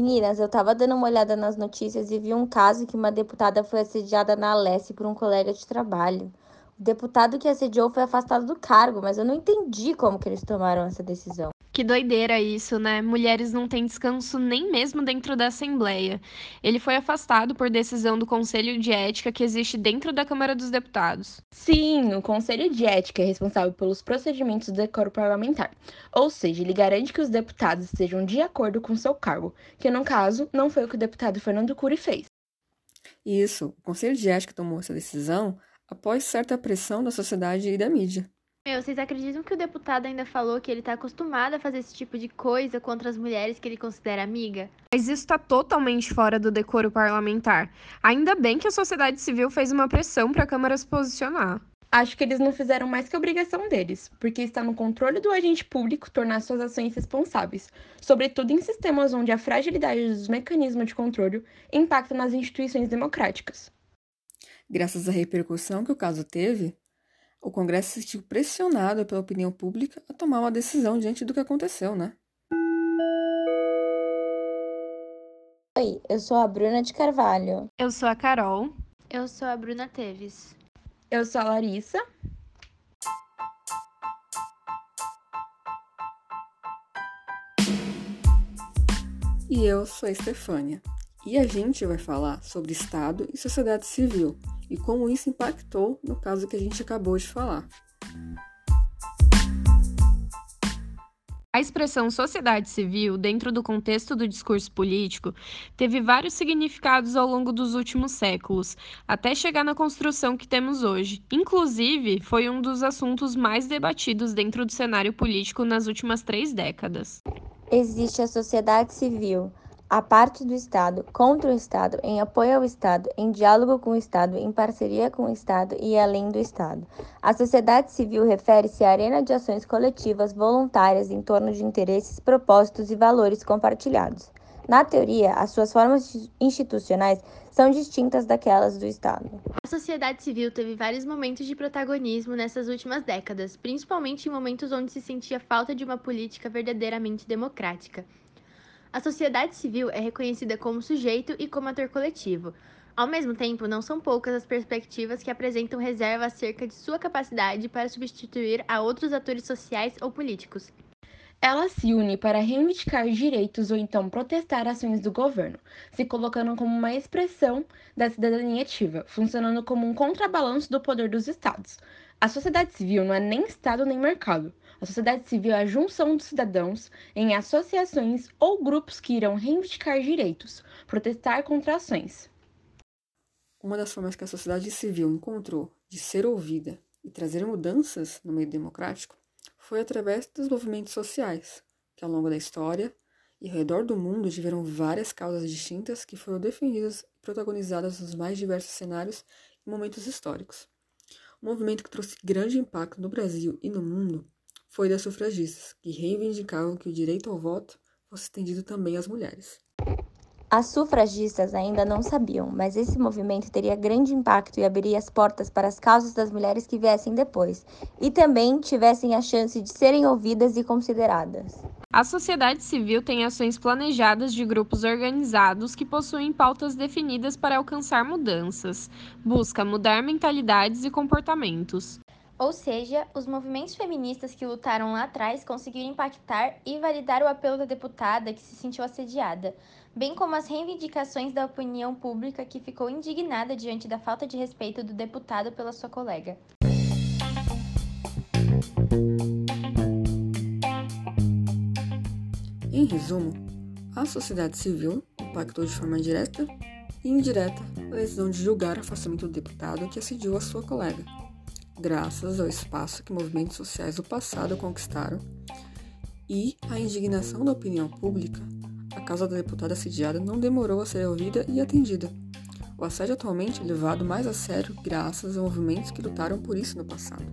Meninas, eu tava dando uma olhada nas notícias e vi um caso que uma deputada foi assediada na Alesse por um colega de trabalho. O deputado que assediou foi afastado do cargo, mas eu não entendi como que eles tomaram essa decisão. Que doideira isso, né? Mulheres não têm descanso nem mesmo dentro da Assembleia. Ele foi afastado por decisão do Conselho de Ética que existe dentro da Câmara dos Deputados. Sim, o Conselho de Ética é responsável pelos procedimentos do decoro parlamentar. Ou seja, ele garante que os deputados estejam de acordo com seu cargo, que no caso não foi o que o deputado Fernando Cury fez. Isso, o Conselho de Ética tomou essa decisão após certa pressão da sociedade e da mídia. Meu, vocês acreditam que o deputado ainda falou que ele tá acostumado a fazer esse tipo de coisa contra as mulheres que ele considera amiga? Mas isso está totalmente fora do decoro parlamentar. Ainda bem que a sociedade civil fez uma pressão para a Câmara se posicionar. Acho que eles não fizeram mais que a obrigação deles, porque está no controle do agente público tornar suas ações responsáveis, sobretudo em sistemas onde a fragilidade dos mecanismos de controle impacta nas instituições democráticas. Graças à repercussão que o caso teve, o Congresso se sentiu pressionado pela opinião pública a tomar uma decisão diante do que aconteceu, né? Oi, eu sou a Bruna de Carvalho. Eu sou a Carol. Eu sou a Bruna Teves. Eu sou a Larissa. E eu sou a Estefânia. E a gente vai falar sobre Estado e sociedade civil e como isso impactou no caso que a gente acabou de falar. A expressão sociedade civil, dentro do contexto do discurso político, teve vários significados ao longo dos últimos séculos, até chegar na construção que temos hoje. Inclusive, foi um dos assuntos mais debatidos dentro do cenário político nas últimas três décadas. Existe a sociedade civil, a parte do Estado, contra o Estado, em apoio ao Estado, em diálogo com o Estado, em parceria com o Estado e além do Estado. A sociedade civil refere-se à arena de ações coletivas voluntárias em torno de interesses, propósitos e valores compartilhados. Na teoria, as suas formas institucionais são distintas daquelas do Estado. A sociedade civil teve vários momentos de protagonismo nessas últimas décadas, principalmente em momentos onde se sentia falta de uma política verdadeiramente democrática. A sociedade civil é reconhecida como sujeito e como ator coletivo. Ao mesmo tempo, não são poucas as perspectivas que apresentam reserva acerca de sua capacidade para substituir a outros atores sociais ou políticos. Ela se une para reivindicar direitos ou então protestar ações do governo, se colocando como uma expressão da cidadania ativa, funcionando como um contrabalanço do poder dos estados. A sociedade civil não é nem Estado nem mercado. A sociedade civil é a junção dos cidadãos em associações ou grupos que irão reivindicar direitos, protestar contra ações. Uma das formas que a sociedade civil encontrou de ser ouvida e trazer mudanças no meio democrático foi através dos movimentos sociais, que ao longo da história e ao redor do mundo tiveram várias causas distintas que foram defendidas e protagonizadas nos mais diversos cenários e momentos históricos. Um movimento que trouxe grande impacto no Brasil e no mundo foi das sufragistas, que reivindicavam que o direito ao voto fosse estendido também às mulheres. As sufragistas ainda não sabiam, mas esse movimento teria grande impacto e abriria as portas para as causas das mulheres que viessem depois, e também tivessem a chance de serem ouvidas e consideradas. A sociedade civil tem ações planejadas de grupos organizados que possuem pautas definidas para alcançar mudanças, busca mudar mentalidades e comportamentos. Ou seja, os movimentos feministas que lutaram lá atrás conseguiram impactar e validar o apelo da deputada que se sentiu assediada, bem como as reivindicações da opinião pública que ficou indignada diante da falta de respeito do deputado pela sua colega. Em resumo, a sociedade civil impactou de forma direta e indireta a decisão de julgar o afastamento do deputado que assediou a sua colega graças ao espaço que movimentos sociais do passado conquistaram e à indignação da opinião pública, a causa da deputada assediada não demorou a ser ouvida e atendida. O assédio atualmente é levado mais a sério graças a movimentos que lutaram por isso no passado.